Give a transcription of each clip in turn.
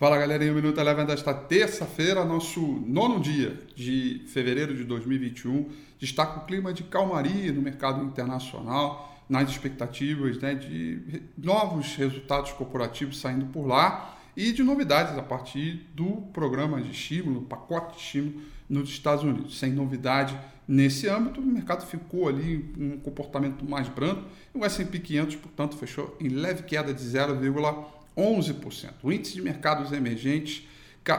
Fala galerinha, o Minuto Eleven desta terça-feira, nosso nono dia de fevereiro de 2021. Destaca o clima de calmaria no mercado internacional, nas expectativas né, de novos resultados corporativos saindo por lá e de novidades a partir do programa de estímulo, pacote de estímulo nos Estados Unidos. Sem novidade nesse âmbito, o mercado ficou ali um comportamento mais brando e o S&P 500, portanto, fechou em leve queda de 0,1%. 11%. O índice de mercados emergentes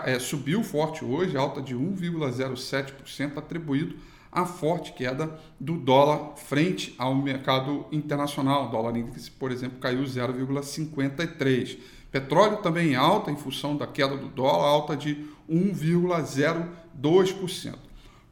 é, subiu forte hoje, alta de 1,07%, atribuído à forte queda do dólar frente ao mercado internacional. O dólar índice, por exemplo, caiu 0,53%. Petróleo também alta em função da queda do dólar, alta de 1,02%.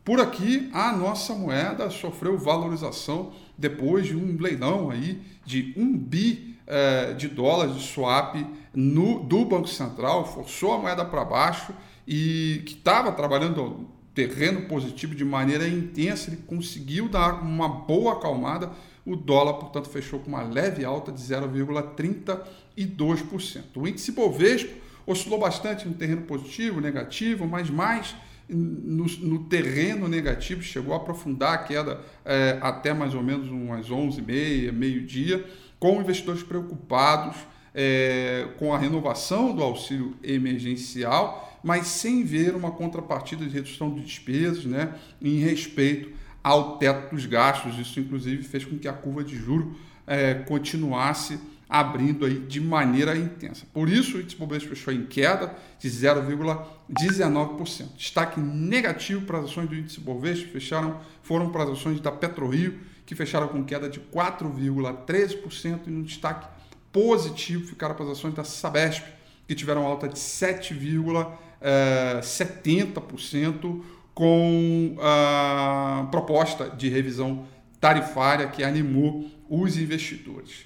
Por aqui, a nossa moeda sofreu valorização depois de um leilão aí de 1 bi é, de dólares de swap no, do Banco Central, forçou a moeda para baixo e que estava trabalhando terreno positivo de maneira intensa, ele conseguiu dar uma boa acalmada. O dólar, portanto, fechou com uma leve alta de 0,32%. O índice Bovespa oscilou bastante no terreno positivo, negativo, mas mais no, no, terreno negativo, chegou a aprofundar a queda é, até mais ou menos umas 11h30, meio-dia com investidores preocupados é, com a renovação do auxílio emergencial, mas sem ver uma contrapartida de redução de despesas né, em respeito ao teto dos gastos. Isso, inclusive, fez com que a curva de juro é, continuasse abrindo aí de maneira intensa. Por isso, o índice Bovespa fechou em queda de 0,19%. Destaque negativo para as ações do índice Bovespa fecharam, foram para as ações da PetroRio, que fecharam com queda de 4,13% e no destaque positivo ficaram para as ações da Sabesp, que tiveram alta de 7,70% com a proposta de revisão tarifária que animou os investidores.